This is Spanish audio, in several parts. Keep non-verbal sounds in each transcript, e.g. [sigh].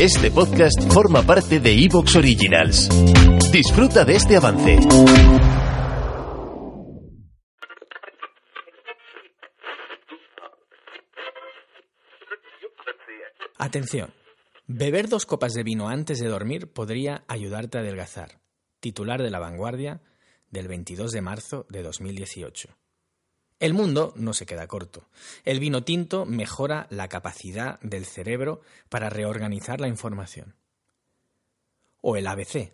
Este podcast forma parte de Evox Originals. Disfruta de este avance. Atención. Beber dos copas de vino antes de dormir podría ayudarte a adelgazar. Titular de La Vanguardia del 22 de marzo de 2018. El mundo no se queda corto. El vino tinto mejora la capacidad del cerebro para reorganizar la información. O el ABC.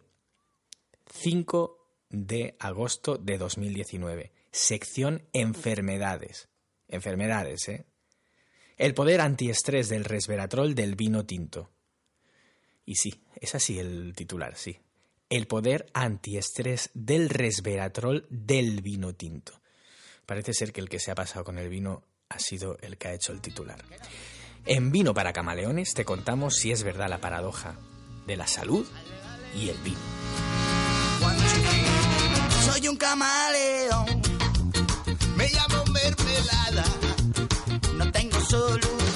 5 de agosto de 2019. Sección Enfermedades. Enfermedades, ¿eh? El poder antiestrés del resveratrol del vino tinto. Y sí, es así el titular, sí. El poder antiestrés del resveratrol del vino tinto. Parece ser que el que se ha pasado con el vino ha sido el que ha hecho el titular. En Vino para Camaleones te contamos si es verdad la paradoja de la salud y el vino. Soy un camaleón, me llamo mermelada, no tengo solución,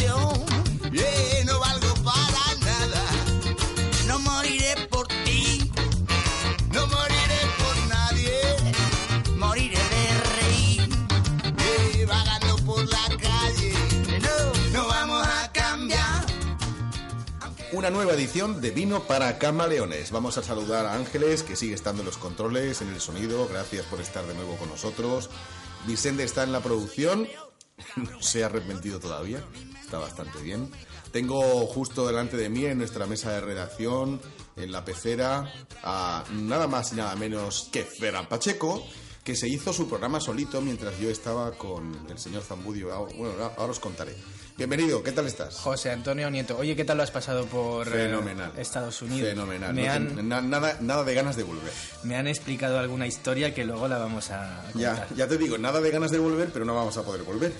Una nueva edición de Vino para Camaleones. Vamos a saludar a Ángeles, que sigue estando en los controles, en el sonido. Gracias por estar de nuevo con nosotros. Vicente está en la producción. [laughs] No se ha arrepentido todavía. Está bastante bien. Tengo justo delante de mí en nuestra mesa de redacción, en la pecera, a nada más y nada menos que Ferran Pacheco, que se hizo su programa solito mientras yo estaba con el señor Zambudio. Ah, Bueno, ahora os contaré. Bienvenido, ¿qué tal estás? José Antonio Nieto, oye, ¿qué tal lo has pasado por eh, Fenomenal. Estados Unidos? Fenomenal. Me No han, na- nada, nada de ganas de volver. me han explicado alguna historia que luego la vamos a Ya, contar. ya te digo, nada de ganas de volver, pero no vamos a poder volver.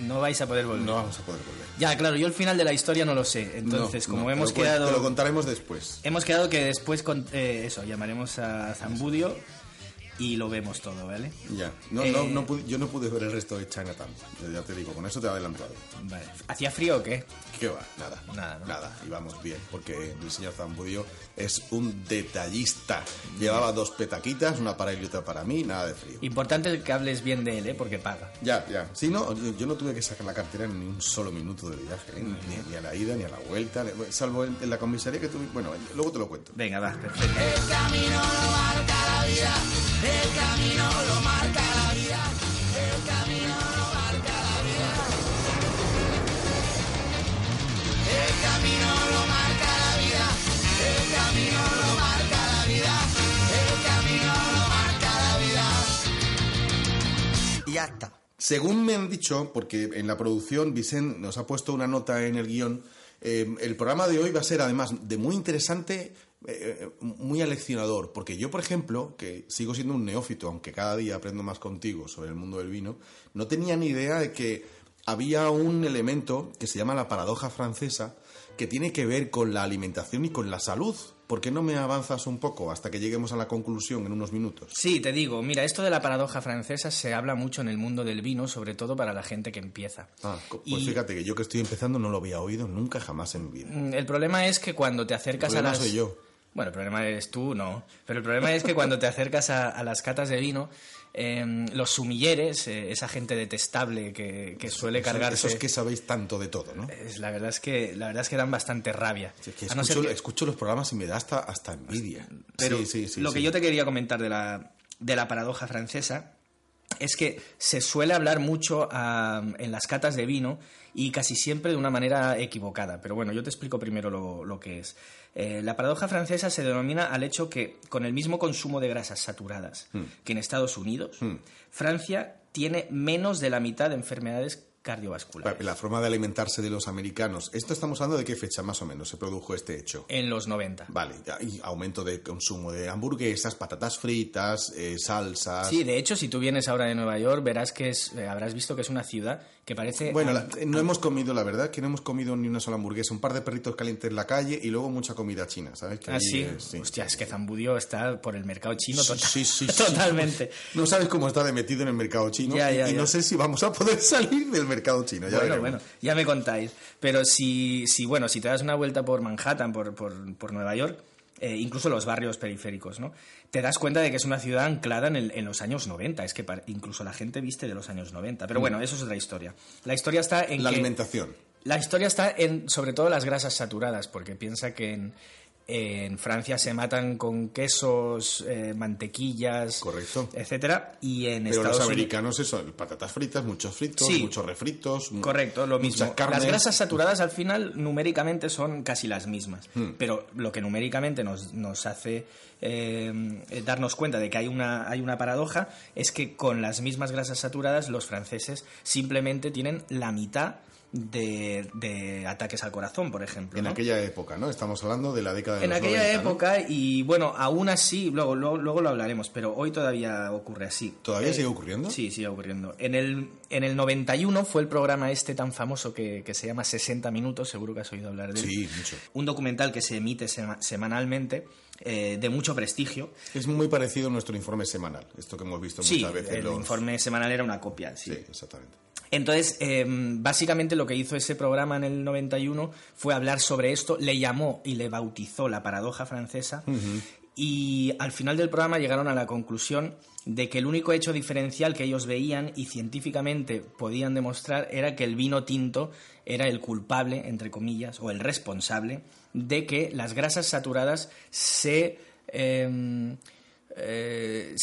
No vais a poder volver. No vamos a poder volver. Ya, claro, yo el final de la historia no lo sé. Entonces, No, como no, hemos te lo quedado... Te lo contaremos después. Hemos quedado que después, con, eh, eso, llamaremos a Zambudio y lo vemos todo, ¿vale? Ya. No, Eh, no, no pude- yo no pude ver el resto de Chinatown. Ya te digo, con eso te adelanto algo. Vale. ¿Hacía frío o qué? ¿Qué va? Nada. Nada, ¿no? Nada. Y vamos bien, porque el señor Zambudio es un detallista. Llevaba dos petaquitas, una para él y otra para mí, nada de frío. Importante que hables bien de él, ¿eh? Porque paga. Ya, ya. Sí, no, yo, yo no tuve que sacar la cartera en ni un solo minuto de viaje, ¿eh? ni, ni a la ida, ni a la vuelta, salvo en, en la comisaría que tuve. Bueno, luego te lo cuento. Venga, va, perfecto. El camino lo marca la vida, el camino lo marca la vida, el camino lo marca la vida. El camino lo marca la vida, el camino lo marca la vida, el camino lo marca la vida. Y ya está. Según me han dicho, porque en la producción Vicente nos ha puesto una nota en el guion, eh, el programa de hoy va a ser además de muy interesante, eh, muy aleccionador, porque yo, por ejemplo, que sigo siendo un neófito, aunque cada día aprendo más contigo sobre el mundo del vino, no tenía ni idea de que había un elemento que se llama la paradoja francesa, que tiene que ver con la alimentación y con la salud. ¿Por qué no me avanzas un poco hasta que lleguemos a la conclusión en unos minutos? Sí, te digo, mira, esto de la paradoja francesa se habla mucho en el mundo del vino, sobre todo para la gente que empieza. Ah, pues Y- fíjate que yo que estoy empezando no lo había oído nunca jamás en mi vida. Mm, El problema es que cuando te acercas El a las... soy yo. Bueno, el problema eres tú, no. Pero el problema es que cuando te acercas a, a las catas de vino, eh, los sumilleres, eh, esa gente detestable que, que suele cargarse... Esos que sabéis tanto de todo, ¿no? es- la verdad es que la verdad es que dan bastante rabia. Es que A no ser escucho, que- escucho los programas y me da hasta, hasta envidia. Pero sí, sí, sí, lo que yo te quería comentar de la, de la paradoja francesa es que se suele hablar mucho en las catas de vino y casi siempre de una manera equivocada. Pero bueno, yo te explico primero lo, lo que es. Eh, la paradoja francesa se denomina al hecho que con el mismo consumo de grasas saturadas Hmm. que en Estados Unidos, Francia tiene menos de la mitad de enfermedades cardiovasculares. La forma de alimentarse de los americanos. Esto estamos hablando de qué fecha más o menos se produjo este hecho. En los 90. Vale, y aumento de consumo de hamburguesas, patatas fritas, eh, salsas. Sí, de hecho, si tú vienes ahora de Nueva York, verás que es, eh, habrás visto que es una ciudad que parece... Bueno, la- no hemos comido, la verdad, que no hemos comido ni una sola hamburguesa, un par de perritos calientes en la calle y luego mucha comida china, ¿sabes? Que Ah, sí. es- sí. Hostia, es que Zambudio está por el mercado chino Sí, total- sí, sí, sí. [laughs] totalmente. No sabes cómo está de metido en el mercado chino Ya, y- ya, y, ya. no sé si vamos a poder [laughs] salir del mercado chino. Ya bueno, veremos. bueno, ya me contáis. Pero si, si, bueno, si te das una vuelta por Manhattan, por, por, por Nueva York, eh, incluso los barrios periféricos, ¿no? Te das cuenta de que es una ciudad anclada en, el- en los años 90. Es que par- incluso la gente viste de los años 90. Pero bueno, eso es otra historia. La historia está en La que... alimentación. La historia está en, sobre todo, las grasas saturadas, porque piensa que en, en Francia se matan con quesos, eh, mantequillas, Correcto. etcétera, y en Pero Estados los Unidos... americanos, eso, patatas fritas, muchos fritos, Sí. muchos refritos. Correcto, lo mismo. carnes. Las grasas saturadas al final numéricamente son casi las mismas, Hmm. pero lo que numéricamente nos, nos hace eh, darnos cuenta de que hay una, hay una paradoja es que con las mismas grasas saturadas los franceses simplemente tienen la mitad de, de ataques al corazón, por ejemplo. En ¿no? aquella época, ¿no? Estamos hablando de la década de En los aquella 90, ¿no? época, y bueno, aún así, luego, luego, luego lo hablaremos, pero hoy todavía ocurre así. ¿Todavía Eh, sigue ocurriendo? Sí, sigue ocurriendo. En el, en el 91 fue el programa este tan famoso que, que se llama 60 Minutos, seguro que has oído hablar de él. Sí, mucho. Un documental que se emite sema- semanalmente, eh, de mucho prestigio. Es muy parecido a nuestro informe semanal, esto que hemos visto Sí, muchas veces. el los- informe semanal era una copia, sí. Sí, exactamente. Entonces, eh, básicamente lo que hizo ese programa en el 91 fue hablar sobre esto, le llamó y le bautizó la paradoja francesa y al final del programa llegaron a la conclusión de que el único hecho diferencial que ellos veían y científicamente podían demostrar era que el vino tinto era el culpable, entre comillas, o el responsable de que las grasas saturadas se... eh, eh,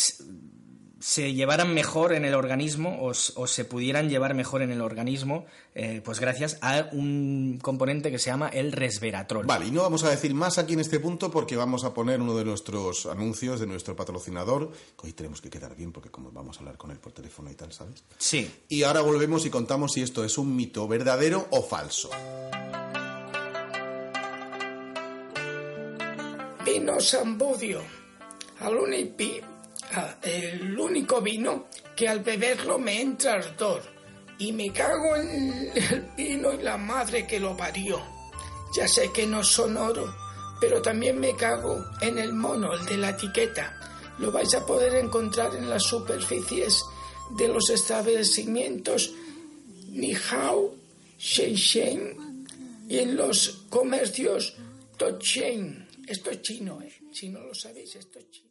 se llevaran mejor en el organismo o, se pudieran llevar mejor en el organismo, eh, pues gracias a un componente que se llama el resveratrol. Vale, y no vamos a decir más aquí en este punto porque vamos a poner uno de nuestros anuncios de nuestro patrocinador. Hoy tenemos que quedar bien porque como vamos a hablar con él por teléfono y tal, ¿sabes? Sí. Y ahora volvemos y contamos si esto es un mito verdadero o falso. Vino Sambudio, el único vino que al beberlo me entra ardor y me cago en el vino y la madre que lo parió. Ya sé que no son oro, pero también me cago en el mono, el de la etiqueta. Lo vais a poder encontrar en las superficies de los establecimientos Nihao, Shenzhen y en los comercios Tochen. Esto es chino, ¿eh? Si no lo sabéis, esto es chino.